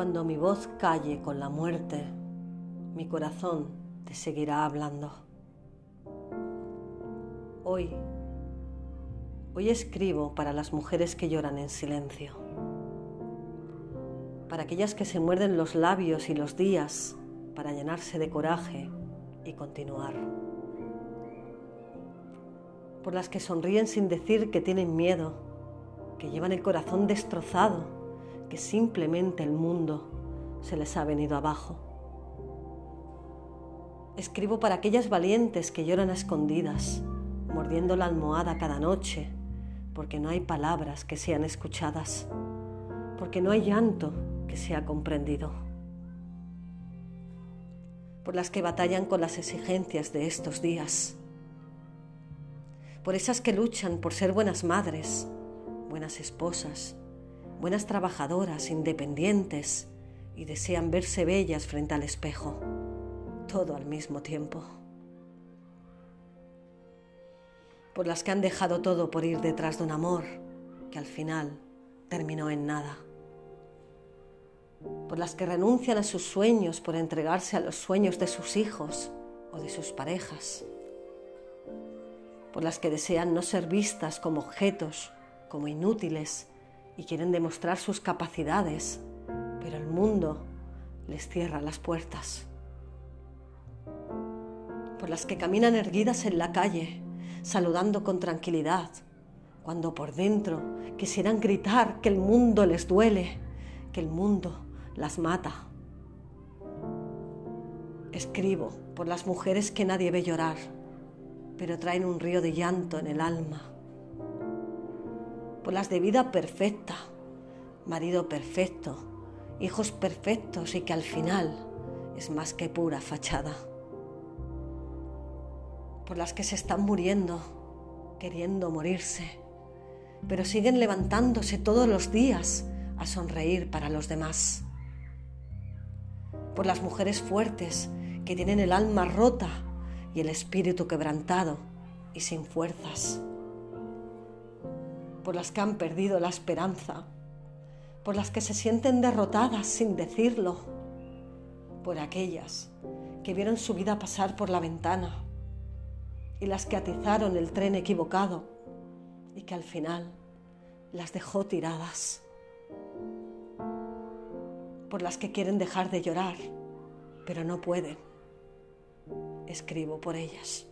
Cuando mi voz calle con la muerte, mi corazón te seguirá hablando. Hoy, hoy escribo para las mujeres que lloran en silencio, para aquellas que se muerden los labios y los días para llenarse de coraje y continuar, por las que sonríen sin decir que tienen miedo, que llevan el corazón destrozado, que simplemente el mundo se les ha venido abajo Escribo para aquellas valientes que lloran a escondidas, mordiendo la almohada cada noche, porque no hay palabras que sean escuchadas, porque no hay llanto que sea comprendido. Por las que batallan con las exigencias de estos días. Por esas que luchan por ser buenas madres, buenas esposas, buenas trabajadoras, independientes y desean verse bellas frente al espejo todo al mismo tiempo. Por las que han dejado todo por ir detrás de un amor que al final terminó en nada. Por las que renuncian a sus sueños por entregarse a los sueños de sus hijos o de sus parejas. Por las que desean no ser vistas como objetos, como inútiles y quieren demostrar sus capacidades, pero el mundo les cierra las puertas por las que caminan erguidas en la calle, saludando con tranquilidad, cuando por dentro quisieran gritar que el mundo les duele, que el mundo las mata. Escribo por las mujeres que nadie ve llorar, pero traen un río de llanto en el alma. Por las de vida perfecta, marido perfecto, hijos perfectos y que al final es más que pura fachada por las que se están muriendo, queriendo morirse, pero siguen levantándose todos los días a sonreír para los demás. Por las mujeres fuertes que tienen el alma rota y el espíritu quebrantado y sin fuerzas. Por las que han perdido la esperanza. Por las que se sienten derrotadas sin decirlo. Por aquellas que vieron su vida pasar por la ventana y las que atizaron el tren equivocado y que al final las dejó tiradas. Por las que quieren dejar de llorar, pero no pueden. Escribo por ellas.